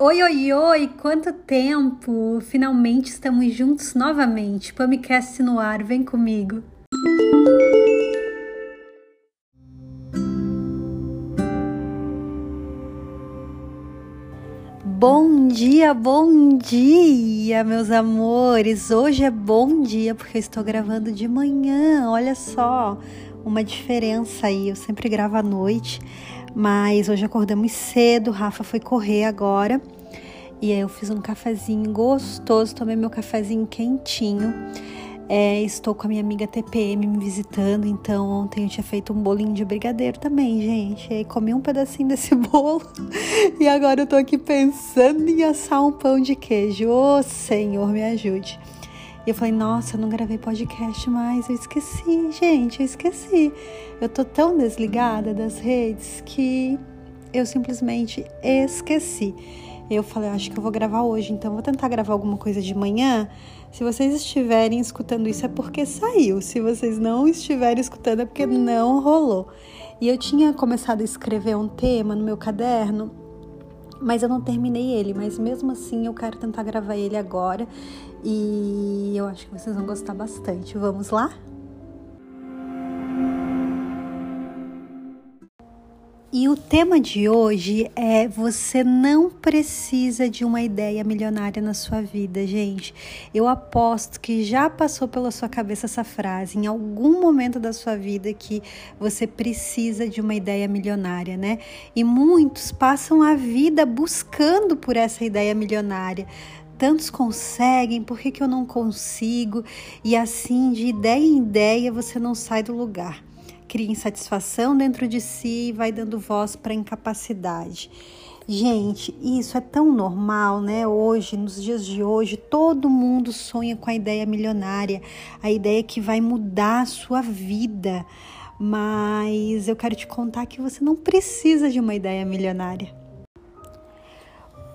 Oi, oi, oi! Quanto tempo! Finalmente estamos juntos novamente. Pamicast no ar, vem comigo! Bom dia, bom dia, meus amores! Hoje é bom dia porque eu estou gravando de manhã, olha só, uma diferença aí. Eu sempre gravo à noite mas hoje acordamos cedo, Rafa foi correr agora. E aí eu fiz um cafezinho gostoso, tomei meu cafezinho quentinho. É, estou com a minha amiga TPM me visitando, então ontem eu tinha feito um bolinho de brigadeiro também, gente. E comi um pedacinho desse bolo e agora eu tô aqui pensando em assar um pão de queijo. Ô oh, Senhor, me ajude. E eu falei, nossa, eu não gravei podcast mais, eu esqueci, gente, eu esqueci. Eu tô tão desligada das redes que eu simplesmente esqueci. Eu falei, acho que eu vou gravar hoje, então vou tentar gravar alguma coisa de manhã. Se vocês estiverem escutando isso é porque saiu. Se vocês não estiverem escutando é porque não rolou. E eu tinha começado a escrever um tema no meu caderno mas eu não terminei ele, mas mesmo assim eu quero tentar gravar ele agora e eu acho que vocês vão gostar bastante. Vamos lá? E o tema de hoje é você não precisa de uma ideia milionária na sua vida, gente. Eu aposto que já passou pela sua cabeça essa frase em algum momento da sua vida que você precisa de uma ideia milionária, né? E muitos passam a vida buscando por essa ideia milionária. Tantos conseguem, por que, que eu não consigo? E assim, de ideia em ideia, você não sai do lugar cria insatisfação dentro de si e vai dando voz para incapacidade. Gente, isso é tão normal, né? Hoje, nos dias de hoje, todo mundo sonha com a ideia milionária, a ideia que vai mudar a sua vida. Mas eu quero te contar que você não precisa de uma ideia milionária.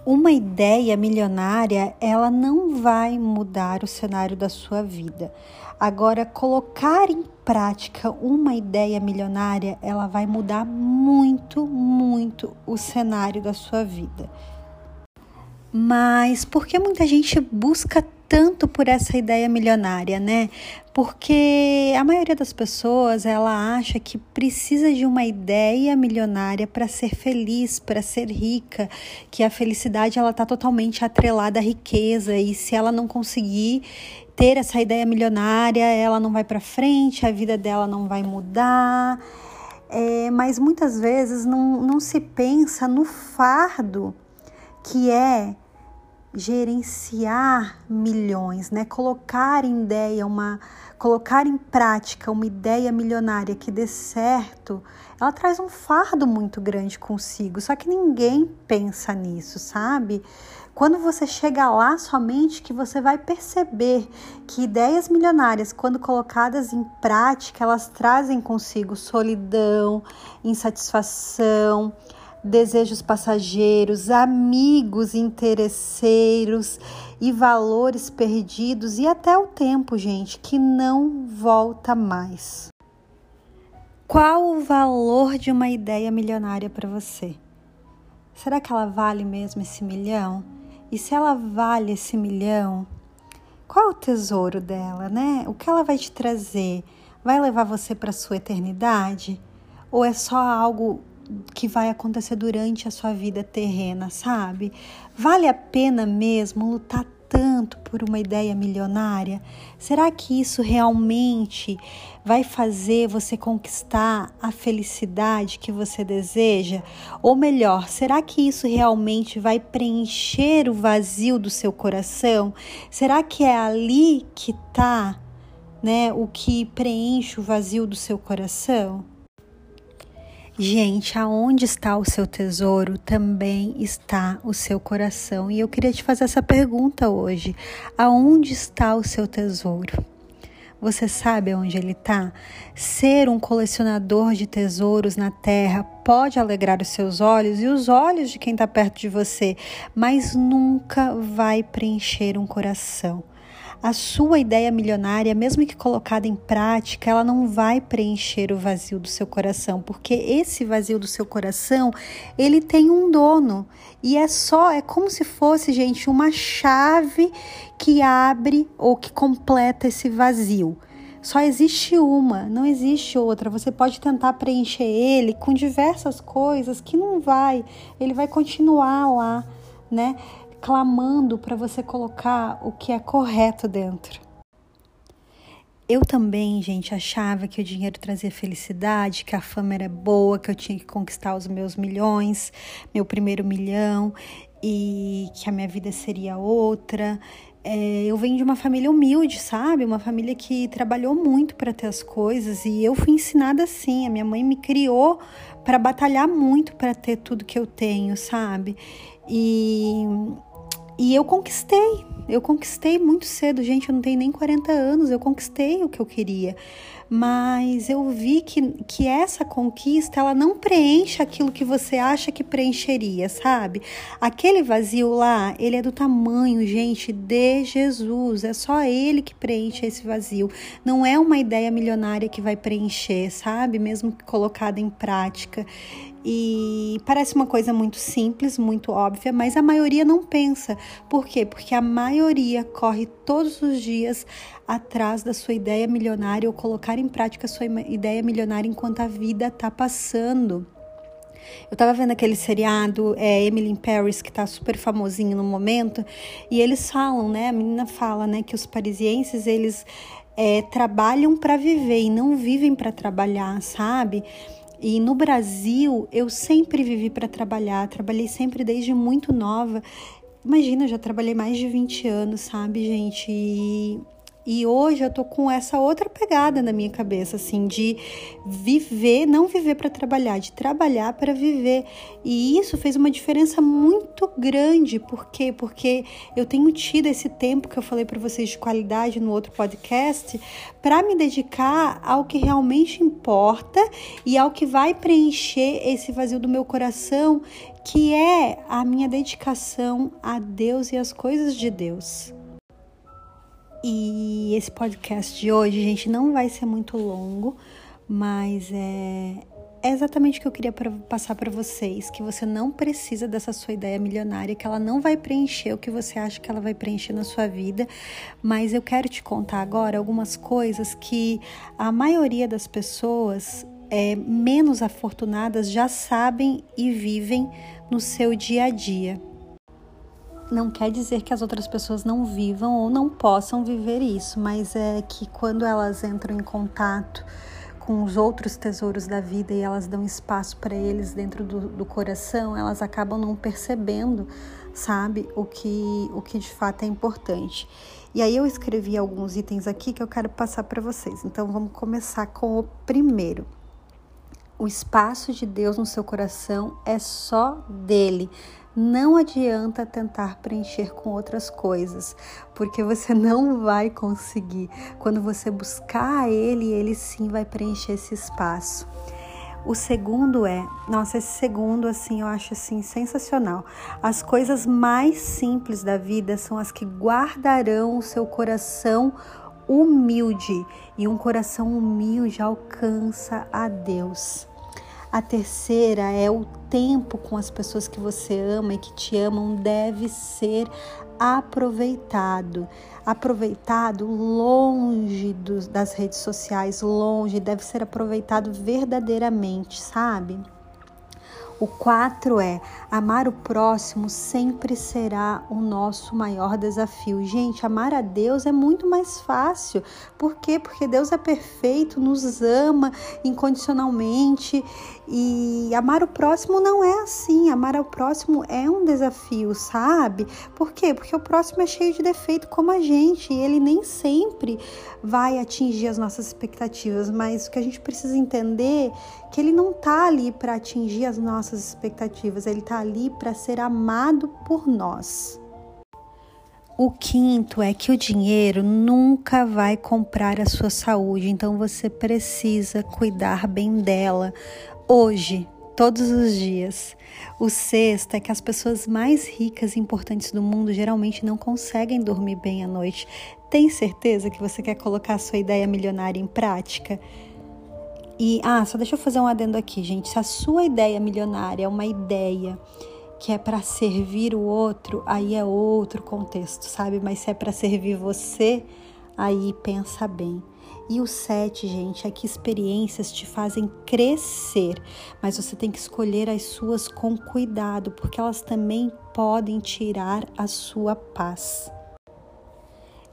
Uma ideia milionária, ela não vai mudar o cenário da sua vida. Agora, colocar em prática uma ideia milionária, ela vai mudar muito, muito o cenário da sua vida. Mas por que muita gente busca tanto por essa ideia milionária, né? Porque a maioria das pessoas ela acha que precisa de uma ideia milionária para ser feliz, para ser rica, que a felicidade ela tá totalmente atrelada à riqueza e se ela não conseguir ter essa ideia milionária, ela não vai para frente, a vida dela não vai mudar. É, mas muitas vezes não, não se pensa no fardo que é gerenciar milhões, né? Colocar em ideia uma, colocar em prática uma ideia milionária que dê certo, ela traz um fardo muito grande consigo. Só que ninguém pensa nisso, sabe? Quando você chega lá, somente que você vai perceber que ideias milionárias, quando colocadas em prática, elas trazem consigo solidão, insatisfação, desejos passageiros, amigos interesseiros e valores perdidos e até o tempo, gente, que não volta mais. Qual o valor de uma ideia milionária para você? Será que ela vale mesmo esse milhão? E se ela vale esse milhão, qual é o tesouro dela, né? O que ela vai te trazer? Vai levar você para sua eternidade? Ou é só algo que vai acontecer durante a sua vida terrena, sabe? Vale a pena mesmo lutar tanto por uma ideia milionária? Será que isso realmente vai fazer você conquistar a felicidade que você deseja? Ou melhor, será que isso realmente vai preencher o vazio do seu coração? Será que é ali que está, né, o que preenche o vazio do seu coração? Gente, aonde está o seu tesouro, também está o seu coração. E eu queria te fazer essa pergunta hoje: aonde está o seu tesouro? Você sabe aonde ele está? Ser um colecionador de tesouros na terra pode alegrar os seus olhos e os olhos de quem está perto de você, mas nunca vai preencher um coração. A sua ideia milionária, mesmo que colocada em prática, ela não vai preencher o vazio do seu coração, porque esse vazio do seu coração, ele tem um dono. E é só, é como se fosse, gente, uma chave que abre ou que completa esse vazio. Só existe uma, não existe outra. Você pode tentar preencher ele com diversas coisas que não vai. Ele vai continuar lá, né? Clamando para você colocar o que é correto dentro. Eu também, gente, achava que o dinheiro trazia felicidade, que a fama era boa, que eu tinha que conquistar os meus milhões, meu primeiro milhão e que a minha vida seria outra. É, eu venho de uma família humilde, sabe? Uma família que trabalhou muito para ter as coisas e eu fui ensinada assim. A minha mãe me criou para batalhar muito para ter tudo que eu tenho, sabe? E e eu conquistei, eu conquistei muito cedo, gente, eu não tenho nem 40 anos, eu conquistei o que eu queria. Mas eu vi que, que essa conquista, ela não preenche aquilo que você acha que preencheria, sabe? Aquele vazio lá, ele é do tamanho, gente, de Jesus. É só ele que preenche esse vazio. Não é uma ideia milionária que vai preencher, sabe? Mesmo colocada em prática. E parece uma coisa muito simples, muito óbvia, mas a maioria não pensa. Por quê? Porque a maioria corre todos os dias atrás da sua ideia milionária ou colocar em prática a sua ideia milionária enquanto a vida está passando. Eu tava vendo aquele seriado é, Emily in Paris, que tá super famosinho no momento, e eles falam, né? A menina fala, né, que os parisienses, eles é, trabalham para viver e não vivem para trabalhar, sabe? E no Brasil, eu sempre vivi para trabalhar, trabalhei sempre desde muito nova. Imagina, eu já trabalhei mais de 20 anos, sabe, gente? E e hoje eu tô com essa outra pegada na minha cabeça, assim, de viver, não viver para trabalhar, de trabalhar para viver. E isso fez uma diferença muito grande. Por quê? Porque eu tenho tido esse tempo que eu falei para vocês de qualidade no outro podcast, para me dedicar ao que realmente importa e ao que vai preencher esse vazio do meu coração, que é a minha dedicação a Deus e as coisas de Deus. E esse podcast de hoje, gente, não vai ser muito longo, mas é, é exatamente o que eu queria pra, passar para vocês, que você não precisa dessa sua ideia milionária, que ela não vai preencher o que você acha que ela vai preencher na sua vida, mas eu quero te contar agora algumas coisas que a maioria das pessoas é, menos afortunadas já sabem e vivem no seu dia a dia não quer dizer que as outras pessoas não vivam ou não possam viver isso, mas é que quando elas entram em contato com os outros tesouros da vida e elas dão espaço para eles dentro do, do, coração, elas acabam não percebendo, sabe, o que, o que de fato é importante. E aí eu escrevi alguns itens aqui que eu quero passar para vocês. Então vamos começar com o primeiro. O espaço de Deus no seu coração é só dele. Não adianta tentar preencher com outras coisas, porque você não vai conseguir. Quando você buscar ele, ele sim vai preencher esse espaço. O segundo é, nossa, esse segundo assim, eu acho assim sensacional. As coisas mais simples da vida são as que guardarão o seu coração humilde, e um coração humilde alcança a Deus. A terceira é o tempo com as pessoas que você ama e que te amam deve ser aproveitado. Aproveitado longe dos, das redes sociais, longe, deve ser aproveitado verdadeiramente, sabe? O 4 é amar o próximo sempre será o nosso maior desafio. Gente, amar a Deus é muito mais fácil. Por quê? Porque Deus é perfeito, nos ama incondicionalmente e amar o próximo não é assim. Amar o próximo é um desafio, sabe? Por quê? Porque o próximo é cheio de defeito como a gente e ele nem sempre vai atingir as nossas expectativas, mas o que a gente precisa entender é que ele não tá ali para atingir as nossas expectativas, ele tá ali para ser amado por nós. O quinto é que o dinheiro nunca vai comprar a sua saúde, então você precisa cuidar bem dela hoje, todos os dias. O sexto é que as pessoas mais ricas e importantes do mundo geralmente não conseguem dormir bem à noite. Tem certeza que você quer colocar a sua ideia milionária em prática? E, ah, só deixa eu fazer um adendo aqui, gente. Se a sua ideia milionária é uma ideia que é para servir o outro, aí é outro contexto, sabe? Mas se é para servir você, aí pensa bem. E o sete, gente, é que experiências te fazem crescer, mas você tem que escolher as suas com cuidado, porque elas também podem tirar a sua paz.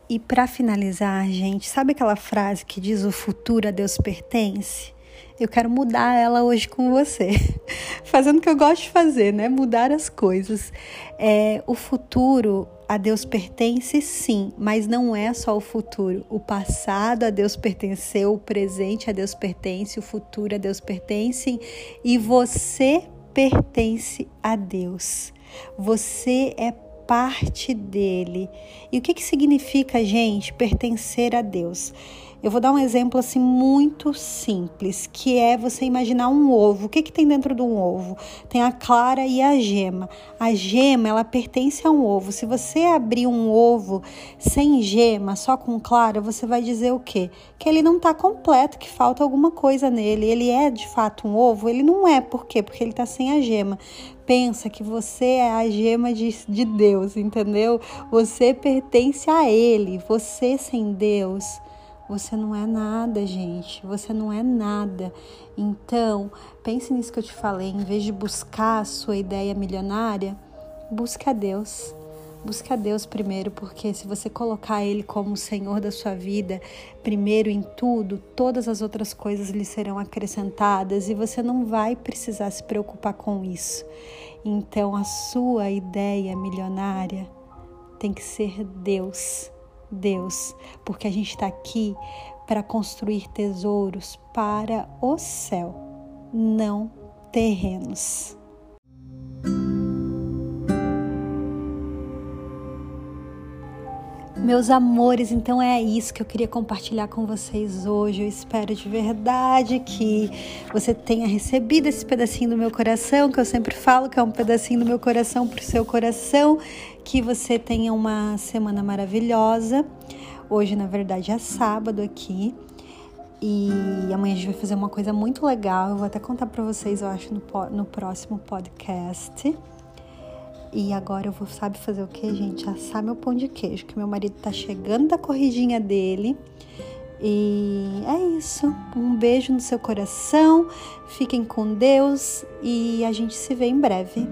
E para finalizar, gente, sabe aquela frase que diz o futuro a Deus pertence? Eu quero mudar ela hoje com você, fazendo o que eu gosto de fazer, né? Mudar as coisas. É, o futuro a Deus pertence, sim, mas não é só o futuro. O passado a Deus pertenceu, o presente a Deus pertence, o futuro a Deus pertence e você pertence a Deus. Você é parte dele. E o que, que significa, gente, pertencer a Deus? Eu vou dar um exemplo assim muito simples, que é você imaginar um ovo. O que, que tem dentro de um ovo? Tem a clara e a gema. A gema, ela pertence a um ovo. Se você abrir um ovo sem gema, só com clara, você vai dizer o quê? Que ele não está completo, que falta alguma coisa nele. Ele é de fato um ovo? Ele não é. Por quê? Porque ele está sem a gema pensa que você é a gema de, de Deus, entendeu? Você pertence a Ele. Você sem Deus você não é nada, gente. Você não é nada. Então, pense nisso que eu te falei. Em vez de buscar a sua ideia milionária, busca a Deus. Busca a Deus primeiro, porque se você colocar Ele como o Senhor da sua vida, primeiro em tudo, todas as outras coisas lhe serão acrescentadas e você não vai precisar se preocupar com isso. Então, a sua ideia milionária tem que ser Deus Deus, porque a gente está aqui para construir tesouros para o céu, não terrenos. Meus amores, então é isso que eu queria compartilhar com vocês hoje. Eu espero de verdade que você tenha recebido esse pedacinho do meu coração, que eu sempre falo que é um pedacinho do meu coração para o seu coração. Que você tenha uma semana maravilhosa. Hoje, na verdade, é sábado aqui. E amanhã a gente vai fazer uma coisa muito legal. Eu vou até contar para vocês, eu acho, no, no próximo podcast. E agora eu vou, sabe fazer o que, gente? Assar meu pão de queijo, que meu marido tá chegando da corridinha dele. E é isso. Um beijo no seu coração. Fiquem com Deus e a gente se vê em breve.